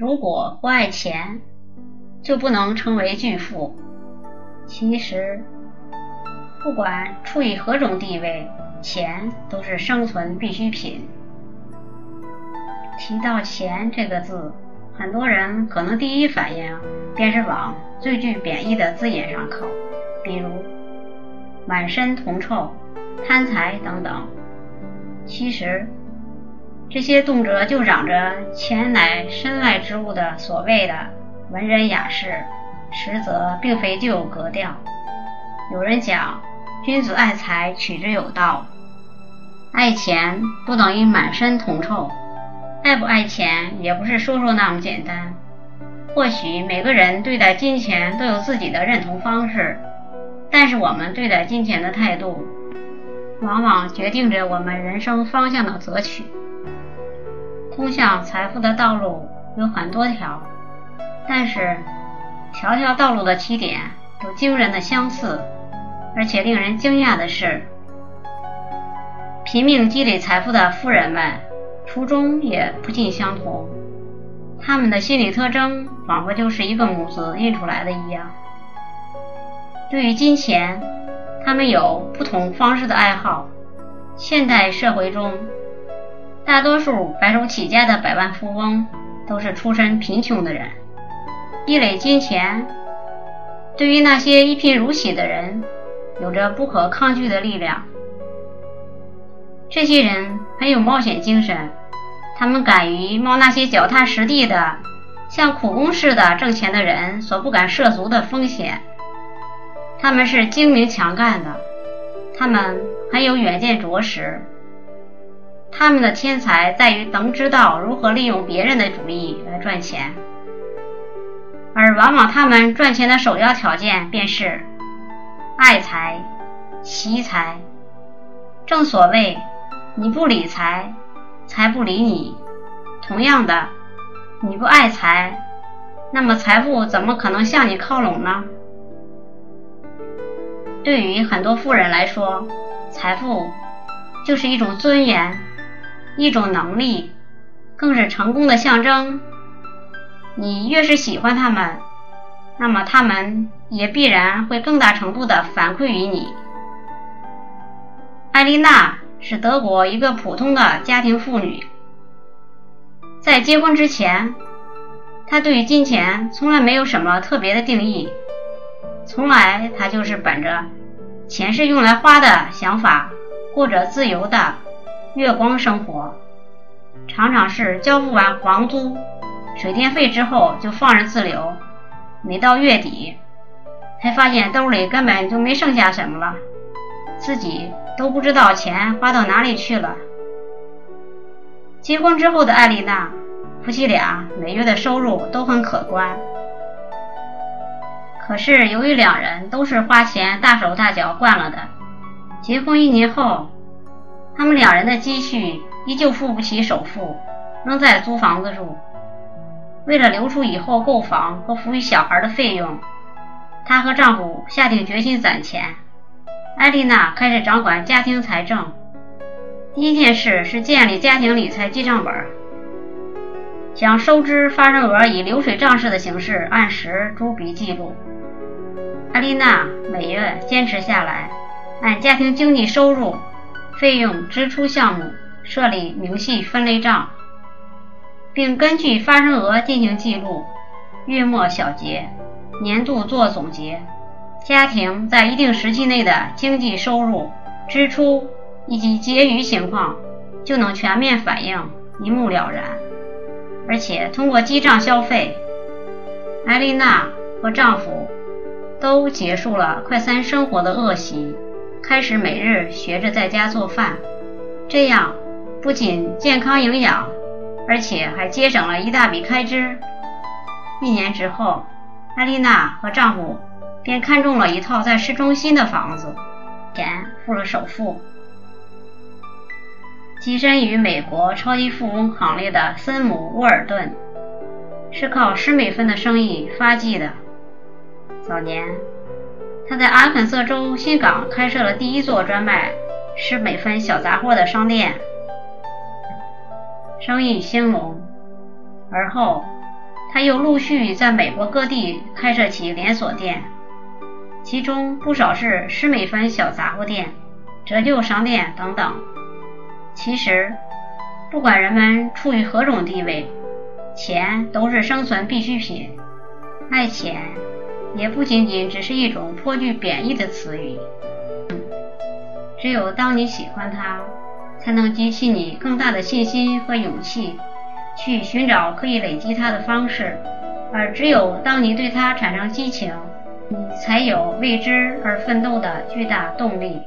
如果不爱钱，就不能成为巨富。其实，不管处于何种地位，钱都是生存必需品。提到钱这个字，很多人可能第一反应便是往最具贬义的字眼上靠，比如满身铜臭、贪财等等。其实，这些动辄就嚷着钱乃身外之物的所谓的文人雅士，实则并非具有格调。有人讲，君子爱财，取之有道。爱钱不等于满身铜臭，爱不爱钱也不是说说那么简单。或许每个人对待金钱都有自己的认同方式，但是我们对待金钱的态度，往往决定着我们人生方向的择取。通向财富的道路有很多条，但是条条道路的起点都惊人的相似，而且令人惊讶的是。拼命积累财富的富人们，初衷也不尽相同。他们的心理特征仿佛就是一个模子印出来的一样。对于金钱，他们有不同方式的爱好。现代社会中，大多数白手起家的百万富翁都是出身贫穷的人。积累金钱，对于那些一贫如洗的人，有着不可抗拒的力量。这些人很有冒险精神，他们敢于冒那些脚踏实地的、像苦工似的挣钱的人所不敢涉足的风险。他们是精明强干的，他们很有远见卓识。他们的天才在于能知道如何利用别人的主意来赚钱，而往往他们赚钱的首要条件便是爱财、惜财。正所谓。你不理财，财不理你。同样的，你不爱财，那么财富怎么可能向你靠拢呢？对于很多富人来说，财富就是一种尊严，一种能力，更是成功的象征。你越是喜欢他们，那么他们也必然会更大程度的反馈于你。艾丽娜。是德国一个普通的家庭妇女，在结婚之前，她对于金钱从来没有什么特别的定义，从来她就是本着“钱是用来花的”想法，过着自由的月光生活，常常是交付完房租、水电费之后就放任自流，每到月底，才发现兜里根本就没剩下什么了，自己。都不知道钱花到哪里去了。结婚之后的艾丽娜，夫妻俩每月的收入都很可观。可是由于两人都是花钱大手大脚惯了的，结婚一年后，他们两人的积蓄依旧付不起首付，仍在租房子住。为了留出以后购房和抚育小孩的费用，她和丈夫下定决心攒钱。艾丽娜开始掌管家庭财政，第一件事是建立家庭理财记账本，将收支发生额以流水账式的形式按时逐笔记录。艾丽娜每月坚持下来，按家庭经济收入、费用、支出项目设立明细分类账，并根据发生额进行记录，月末小结，年度做总结。家庭在一定时期内的经济收入、支出以及结余情况，就能全面反映，一目了然。而且通过记账消费，艾丽娜和丈夫都结束了快餐生活的恶习，开始每日学着在家做饭。这样不仅健康营养，而且还节省了一大笔开支。一年之后，艾丽娜和丈夫。便看中了一套在市中心的房子，钱付了首付。跻身于美国超级富翁行列的森姆·沃尔顿，是靠施美芬的生意发迹的。早年，他在阿肯色州新港开设了第一座专卖施美芬小杂货的商店，生意兴隆。而后，他又陆续在美国各地开设起连锁店，其中不少是十美分小杂货店、折旧商店等等。其实，不管人们处于何种地位，钱都是生存必需品。爱钱，也不仅仅只是一种颇具贬义的词语。只有当你喜欢它，才能激起你更大的信心和勇气。去寻找可以累积它的方式，而只有当你对它产生激情，你才有为之而奋斗的巨大动力。